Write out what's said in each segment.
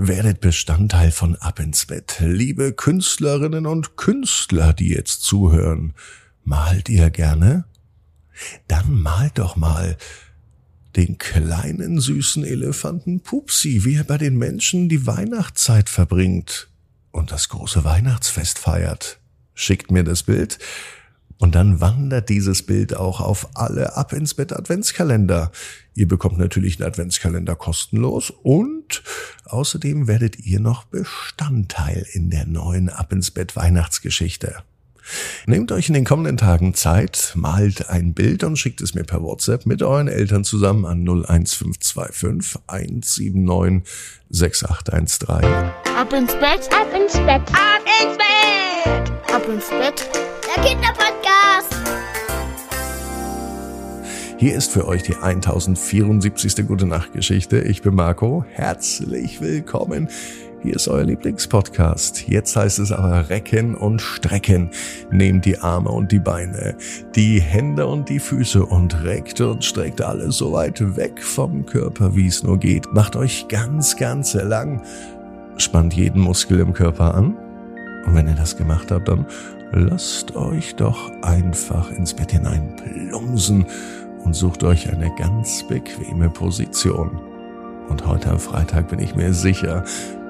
Werdet Bestandteil von Ab ins Bett. Liebe Künstlerinnen und Künstler, die jetzt zuhören, malt ihr gerne? Dann malt doch mal den kleinen süßen Elefanten Pupsi, wie er bei den Menschen die Weihnachtszeit verbringt und das große Weihnachtsfest feiert. Schickt mir das Bild und dann wandert dieses Bild auch auf alle Ab ins Bett Adventskalender. Ihr bekommt natürlich einen Adventskalender kostenlos und außerdem werdet ihr noch Bestandteil in der neuen Ab ins Bett Weihnachtsgeschichte. Nehmt euch in den kommenden Tagen Zeit, malt ein Bild und schickt es mir per WhatsApp mit euren Eltern zusammen an 01525 179 6813. Ab ins Bett, ab ins Bett, ab ins Bett, ab ins Bett. Der Kinderpodcast. Hier ist für euch die 1074. Gute Nacht Geschichte. Ich bin Marco. Herzlich willkommen. Hier ist euer Lieblingspodcast. Jetzt heißt es aber recken und strecken. Nehmt die Arme und die Beine, die Hände und die Füße und reckt und streckt alles so weit weg vom Körper, wie es nur geht. Macht euch ganz, ganz lang. Spannt jeden Muskel im Körper an. Und wenn ihr das gemacht habt, dann lasst euch doch einfach ins Bett hinein plumsen und sucht euch eine ganz bequeme Position. Und heute am Freitag bin ich mir sicher,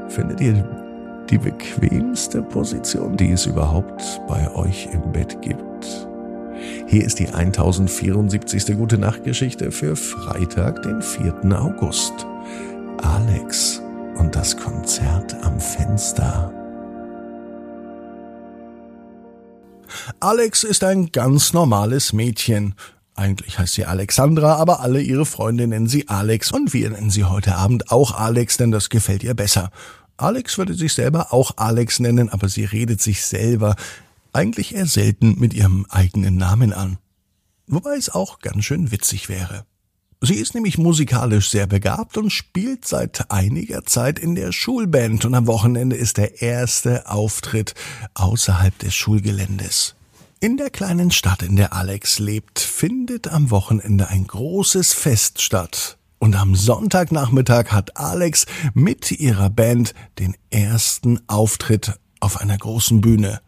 findet ihr die bequemste Position, die es überhaupt bei euch im Bett gibt. Hier ist die 1074. Gute Nacht Geschichte für Freitag, den 4. August. Alex und das Konzert am Fenster. Alex ist ein ganz normales Mädchen. Eigentlich heißt sie Alexandra, aber alle ihre Freunde nennen sie Alex und wir nennen sie heute Abend auch Alex, denn das gefällt ihr besser. Alex würde sich selber auch Alex nennen, aber sie redet sich selber eigentlich eher selten mit ihrem eigenen Namen an. Wobei es auch ganz schön witzig wäre. Sie ist nämlich musikalisch sehr begabt und spielt seit einiger Zeit in der Schulband und am Wochenende ist der erste Auftritt außerhalb des Schulgeländes. In der kleinen Stadt, in der Alex lebt, findet am Wochenende ein großes Fest statt. Und am Sonntagnachmittag hat Alex mit ihrer Band den ersten Auftritt auf einer großen Bühne.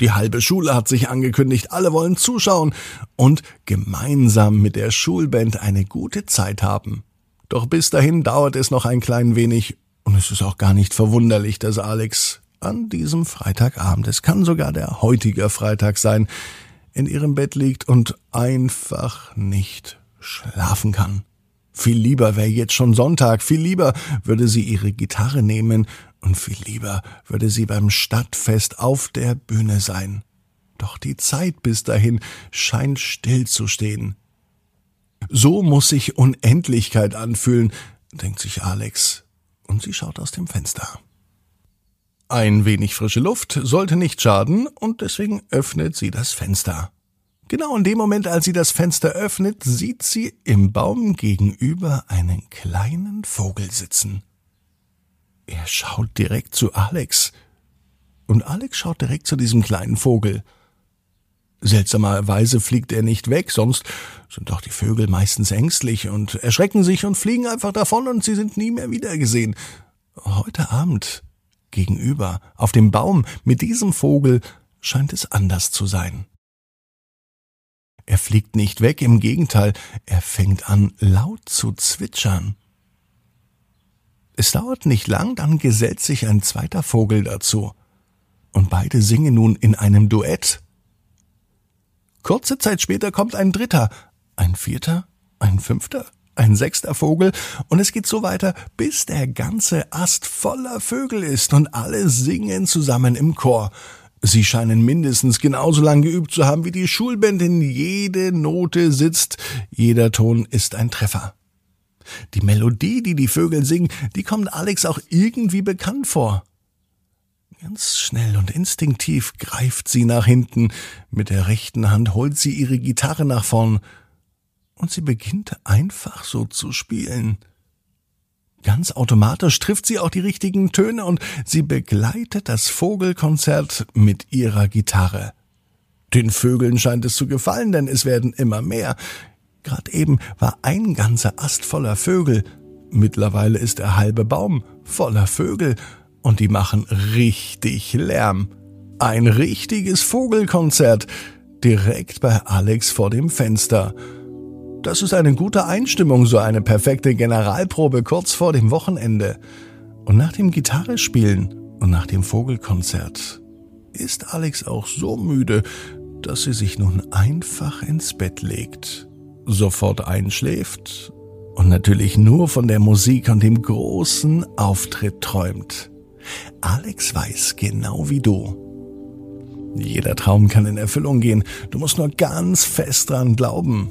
Die halbe Schule hat sich angekündigt, alle wollen zuschauen und gemeinsam mit der Schulband eine gute Zeit haben. Doch bis dahin dauert es noch ein klein wenig und es ist auch gar nicht verwunderlich, dass Alex an diesem Freitagabend, es kann sogar der heutige Freitag sein, in ihrem Bett liegt und einfach nicht schlafen kann. Viel lieber wäre jetzt schon Sonntag, viel lieber würde sie ihre Gitarre nehmen und viel lieber würde sie beim Stadtfest auf der Bühne sein. Doch die Zeit bis dahin scheint still zu stehen. So muss sich Unendlichkeit anfühlen, denkt sich Alex, und sie schaut aus dem Fenster. Ein wenig frische Luft sollte nicht schaden, und deswegen öffnet sie das Fenster. Genau in dem Moment, als sie das Fenster öffnet, sieht sie im Baum gegenüber einen kleinen Vogel sitzen. Er schaut direkt zu Alex. Und Alex schaut direkt zu diesem kleinen Vogel. Seltsamerweise fliegt er nicht weg, sonst sind doch die Vögel meistens ängstlich und erschrecken sich und fliegen einfach davon und sie sind nie mehr wiedergesehen. Heute Abend, gegenüber, auf dem Baum mit diesem Vogel, scheint es anders zu sein. Er fliegt nicht weg, im Gegenteil, er fängt an laut zu zwitschern. Es dauert nicht lang, dann gesellt sich ein zweiter Vogel dazu. Und beide singen nun in einem Duett. Kurze Zeit später kommt ein dritter, ein vierter, ein fünfter, ein sechster Vogel, und es geht so weiter, bis der ganze Ast voller Vögel ist und alle singen zusammen im Chor. Sie scheinen mindestens genauso lang geübt zu haben wie die Schulband, denn jede Note sitzt, jeder Ton ist ein Treffer. Die Melodie, die die Vögel singen, die kommt Alex auch irgendwie bekannt vor. Ganz schnell und instinktiv greift sie nach hinten, mit der rechten Hand holt sie ihre Gitarre nach vorn, und sie beginnt einfach so zu spielen. Ganz automatisch trifft sie auch die richtigen Töne und sie begleitet das Vogelkonzert mit ihrer Gitarre. Den Vögeln scheint es zu gefallen, denn es werden immer mehr. Gerade eben war ein ganzer Ast voller Vögel, Mittlerweile ist der halbe Baum voller Vögel und die machen richtig Lärm. Ein richtiges Vogelkonzert direkt bei Alex vor dem Fenster. Das ist eine gute Einstimmung, so eine perfekte Generalprobe kurz vor dem Wochenende. Und nach dem Gitarrespielen und nach dem Vogelkonzert ist Alex auch so müde, dass sie sich nun einfach ins Bett legt, sofort einschläft und natürlich nur von der Musik und dem großen Auftritt träumt. Alex weiß genau wie du. Jeder Traum kann in Erfüllung gehen, du musst nur ganz fest dran glauben.